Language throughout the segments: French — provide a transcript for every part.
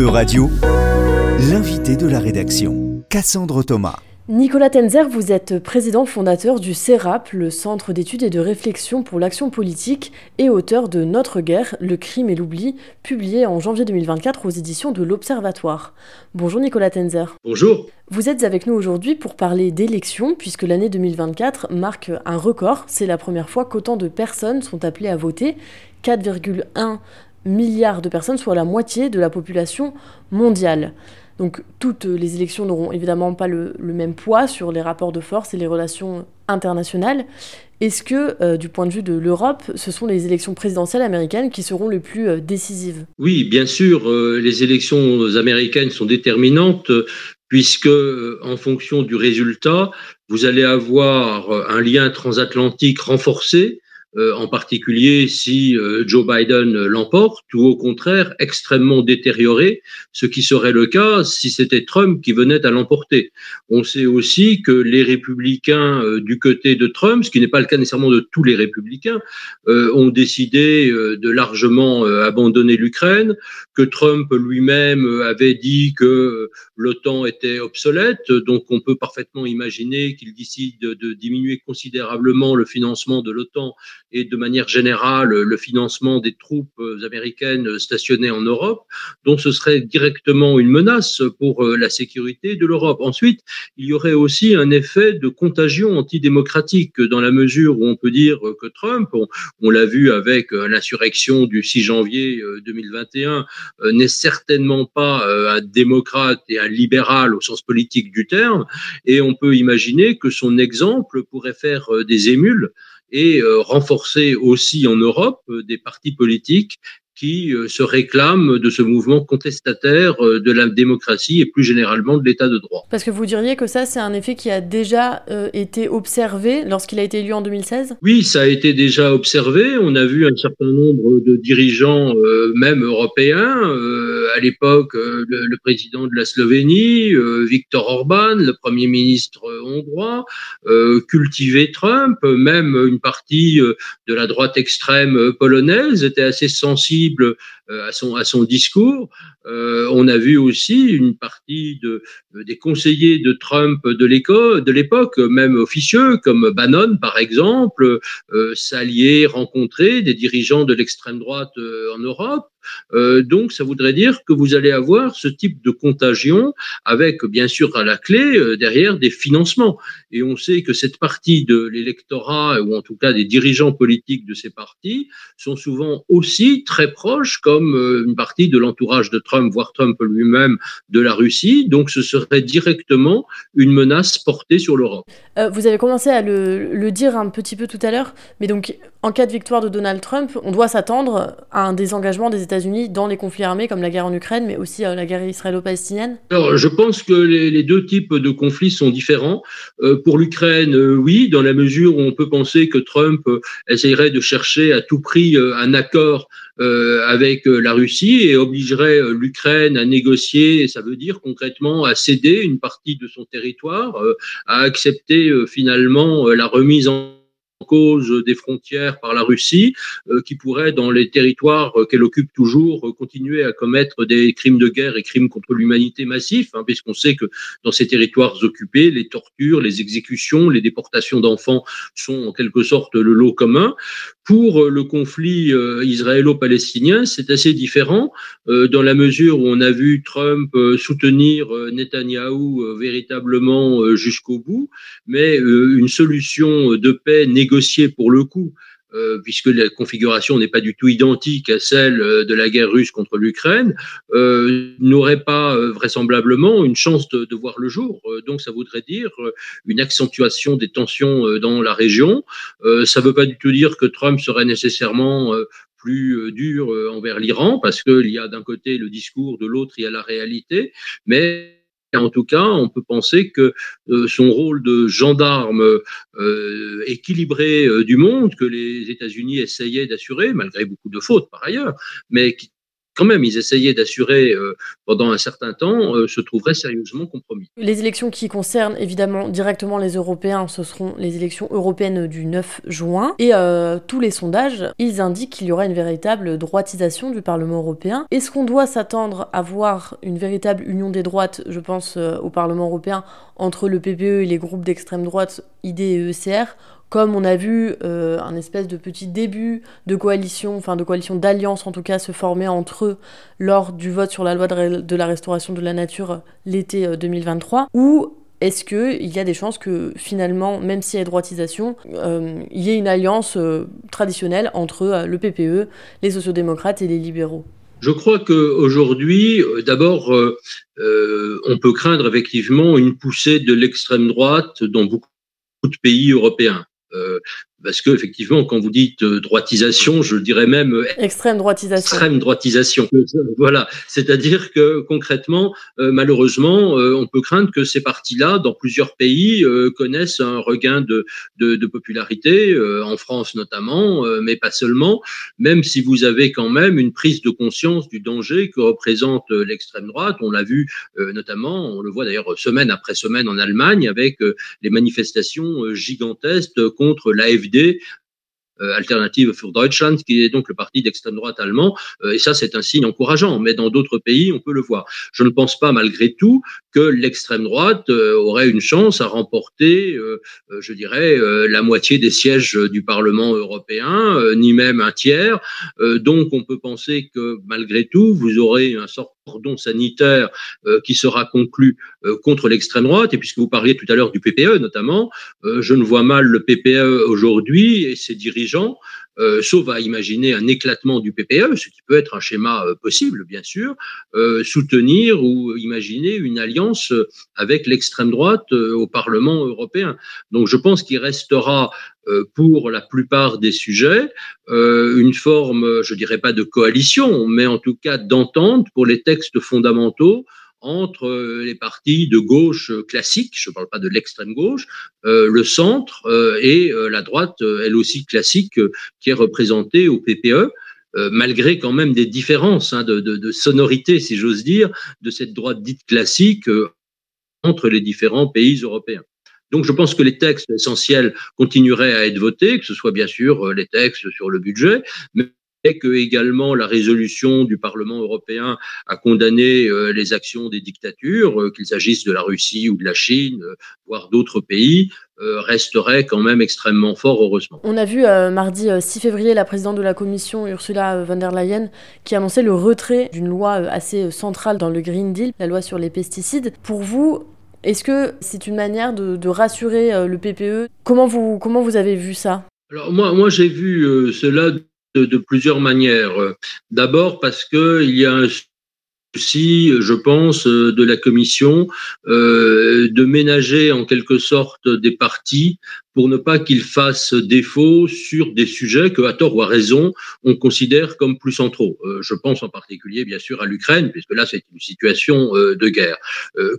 E-Radio, l'invité de la rédaction, Cassandre Thomas. Nicolas Tenzer, vous êtes président fondateur du CERAP, le Centre d'études et de réflexion pour l'action politique, et auteur de Notre guerre, le crime et l'oubli, publié en janvier 2024 aux éditions de l'Observatoire. Bonjour Nicolas Tenzer. Bonjour. Vous êtes avec nous aujourd'hui pour parler d'élections, puisque l'année 2024 marque un record. C'est la première fois qu'autant de personnes sont appelées à voter, 4,1 milliards de personnes, soit la moitié de la population mondiale. Donc toutes les élections n'auront évidemment pas le, même poids sur les rapports de force et les relations internationales. Est-ce que, euh, du point de vue de l'Europe, ce sont les élections présidentielles américaines qui seront les plus euh, décisives? Oui, bien sûr, euh, les élections américaines sont déterminantes puisque, en fonction du résultat, vous allez avoir un lien transatlantique renforcé euh, en particulier si euh, Joe Biden l'emporte, ou au contraire extrêmement détérioré, ce qui serait le cas si c'était Trump qui venait à l'emporter. On sait aussi que les républicains euh, du côté de Trump, ce qui n'est pas le cas nécessairement de tous les républicains, ont décidé de largement abandonner l'Ukraine, que Trump lui-même avait dit que l'OTAN était obsolète, donc on peut parfaitement imaginer qu'il décide de diminuer considérablement le financement de l'OTAN et de manière générale le financement des troupes américaines stationnées en Europe, donc ce serait directement une menace pour euh, la sécurité de l'Europe. Ensuite, il y aurait aussi un effet de contagion antidémocratique dans la mesure où on peut dire que Trump, on, l'a vu avec euh, l'insurrection du 6 janvier 2021, euh, n'est certainement pas un démocrate et un libéral au sens politique du terme, et on peut imaginer que son exemple pourrait faire des émules et euh, renforcer aussi en Europe euh, des partis politiques qui euh, se réclament de ce mouvement contestataire de la démocratie et plus généralement de l'état de droit. Parce que vous diriez que ça, c'est un effet qui a déjà été observé lorsqu'il a été élu en 2016 Oui, ça a été déjà observé. On a vu un certain nombre de dirigeants, même européens, à l'époque euh, le, président de la Slovénie, euh, Viktor Orban, le premier ministre euh, hongrois, cultiver Trump, même une partie de la droite extrême polonaise était assez sensible à son, à son discours. on a vu aussi une partie de, des conseillers de Trump de l'époque, même officieux, comme Bannon par exemple, s'allier, rencontrer des dirigeants de l'extrême droite en Europe. Euh, donc, ça voudrait dire que vous allez avoir ce type de contagion avec, bien sûr, à la clé, euh, derrière, des financements. Et on sait que cette partie de l'électorat, ou en tout cas des dirigeants politiques de ces partis, sont souvent aussi très proches, comme euh, une partie de l'entourage de Trump, voire Trump lui-même, de la Russie. Donc, ce serait directement une menace portée sur l'Europe. vous avez commencé à le, le dire un petit peu tout à l'heure, mais donc, en cas de victoire de Donald Trump, on doit s'attendre à un désengagement des États-Unis dans les conflits armés comme la guerre en Ukraine, mais aussi euh, la guerre israélo-palestinienne Alors, je pense que les, deux types de conflits sont différents. Euh, pour l'Ukraine, euh, oui, dans la mesure où on peut penser que Trump essayerait de chercher à tout prix un accord avec la Russie et obligerait l'Ukraine à négocier, et ça veut dire concrètement à céder une partie de son territoire, à accepter finalement la remise en des frontières par la Russie, euh, qui pourrait, dans les territoires euh, qu'elle occupe toujours, euh, continuer à commettre des crimes de guerre et crimes contre l'humanité massifs, hein, puisqu'on sait que dans ces territoires occupés, les tortures, les exécutions, les déportations d'enfants sont en quelque sorte le lot commun. Pour le conflit israélo-palestinien, c'est assez différent dans la mesure où on a vu Trump soutenir Netanyahou véritablement jusqu'au bout, mais une solution de paix négociée pour le coup euh, puisque la configuration n'est pas du tout identique à celle euh, de la guerre russe contre l'Ukraine, euh, n'aurait pas vraisemblablement une chance de, de, voir le jour. donc ça voudrait dire une accentuation des tensions dans la région. ça ne veut pas du tout dire que Trump serait nécessairement plus dur envers l'Iran, parce qu'il y a d'un côté le discours, de l'autre il y a la réalité, mais en tout cas, on peut penser que euh, son rôle de gendarme euh, équilibré euh, du monde, que les États-Unis essayaient d'assurer, malgré beaucoup de fautes par ailleurs, mais qui quand même ils essayaient d'assurer euh, pendant un certain temps euh, se trouveraient sérieusement compromis. Les élections qui concernent évidemment directement les Européens, ce seront les élections européennes du 9 juin. Et euh, tous les sondages, ils indiquent qu'il y aura une véritable droitisation du Parlement européen. Est-ce qu'on doit s'attendre à voir une véritable union des droites, je pense, au Parlement européen, entre le PPE et les groupes d'extrême droite, ID et ECR comme on a vu euh, un espèce de petit début de coalition, enfin de coalition d'alliance en tout cas, se former entre eux lors du vote sur la loi de, la restauration de la nature euh, l'été 2023, euh, ou est-ce qu'il y a des chances que finalement, même s'il y a droitisation, il y ait une alliance traditionnelle entre le PPE, les sociodémocrates et les libéraux? Je crois qu'aujourd'hui, d'abord, on peut craindre effectivement une poussée de l'extrême droite dans beaucoup de pays européens. Euh, parce que effectivement, quand vous dites euh, droitisation, je dirais même euh, extrême droitisation. Extrême droitisation. Voilà, c'est-à-dire que concrètement, malheureusement, on peut craindre que ces partis-là, dans plusieurs pays, connaissent un regain de, de, de popularité, en France notamment, mais pas seulement. Même si vous avez quand même une prise de conscience du danger que représente l'extrême droite, on l'a vu notamment, on le voit d'ailleurs semaine après semaine en Allemagne avec les manifestations gigantesques contre l'AFD, euh, Alternative für Deutschland, qui est donc le parti d'extrême droite allemand. Euh, et ça, c'est un signe encourageant. Mais dans d'autres pays, on peut le voir. Je ne pense pas, malgré tout, que l'extrême droite euh, aurait une chance à remporter, je dirais, la moitié des sièges du Parlement européen, ni même un tiers. donc, on peut penser que, malgré tout, vous aurez un sort cordon sanitaire qui sera conclu contre l'extrême droite. Et puisque vous parliez tout à l'heure du PPE notamment, je ne vois mal le PPE aujourd'hui et ses dirigeants euh, sauf à imaginer un éclatement du PPE, ce qui peut être un schéma euh, possible, bien sûr, euh, soutenir ou imaginer une alliance avec l'extrême droite au Parlement européen. Donc je pense qu'il restera pour la plupart des sujets une forme, je dirais pas de coalition, mais en tout cas d'entente pour les textes fondamentaux entre euh, les partis de gauche euh, classiques, je ne parle pas de l'extrême gauche, euh, le centre et la droite, elle aussi classique, qui est représentée au PPE. malgré quand même des différences hein, de, sonorité, si j'ose dire, de cette droite dite classique entre les différents pays européens. Donc je pense que les textes essentiels continueraient à être votés, que ce soit bien sûr les textes sur le budget, mais que également la résolution du Parlement européen a condamné euh, les actions des dictatures, euh, qu'il s'agisse de la Russie ou de la Chine, euh, voire d'autres pays, resterait quand même extrêmement fort, heureusement. On a vu mardi 6 février la présidente de la Commission, Ursula von der Leyen, qui annonçait le retrait d'une loi assez centrale dans le Green Deal, la loi sur les pesticides. Pour vous, est-ce que c'est une manière de, rassurer le PPE comment vous, comment vous avez vu ça? Alors moi, moi j'ai vu cela de, plusieurs manières. D'abord parce qu'il y a un aussi, je pense, euh, de la Commission euh, de ménager en quelque sorte des partis pour ne pas qu'ils fassent défaut sur des sujets que, à tort ou à raison, on considère comme plus centraux. Euh, je pense en particulier, bien sûr, à l'Ukraine, puisque là, c'est une situation de guerre.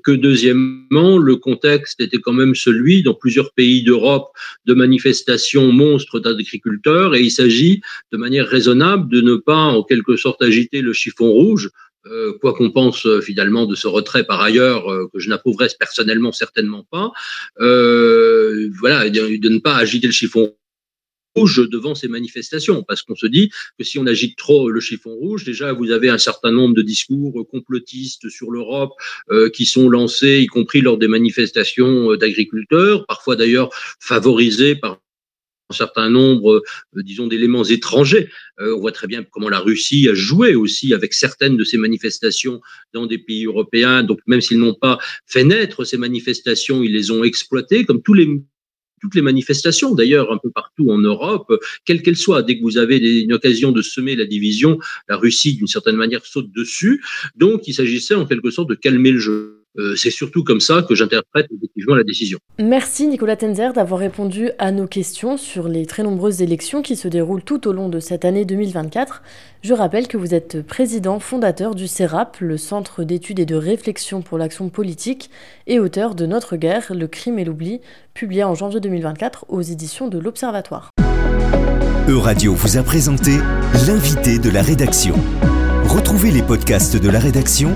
que deuxièmement, le contexte était quand même celui, dans plusieurs pays d'Europe, de manifestations monstres d'agriculteurs, et il s'agit, de manière raisonnable, de ne pas, en quelque sorte, agiter le chiffon rouge euh, quoi qu'on pense euh, finalement de ce retrait par ailleurs, euh, que je n'approuverais personnellement certainement pas, voilà, de, ne pas agiter le chiffon rouge devant ces manifestations, parce qu'on se dit que si on agite trop le chiffon rouge, déjà vous avez un certain nombre de discours complotistes sur l'Europe qui sont lancés, y compris lors des manifestations d'agriculteurs, parfois d'ailleurs favorisés par certain nombre, euh, disons, d'éléments étrangers. Euh, on voit très bien comment la Russie a joué aussi avec certaines de ces manifestations dans des pays européens. Donc, même s'ils n'ont pas fait naître ces manifestations, ils les ont exploitées, comme tous les toutes les manifestations, d'ailleurs, un peu partout en Europe, quelles qu'elles soient. Dès que vous avez une occasion de semer la division, la Russie, d'une certaine manière, saute dessus. Donc, il s'agissait en quelque sorte de calmer le jeu. Euh, c'est surtout comme ça que j'interprète effectivement la décision. Merci Nicolas Tenzer d'avoir répondu à nos questions sur les très nombreuses élections qui se déroulent tout au long de cette année 2024. Je rappelle que vous êtes président fondateur du CERAP, le Centre d'études et de réflexion pour l'action politique, et auteur de Notre guerre, le crime et l'oubli, publié en janvier 2024 aux éditions de l'Observatoire. Euradio vous a présenté l'invité de la rédaction. Retrouvez les podcasts de la rédaction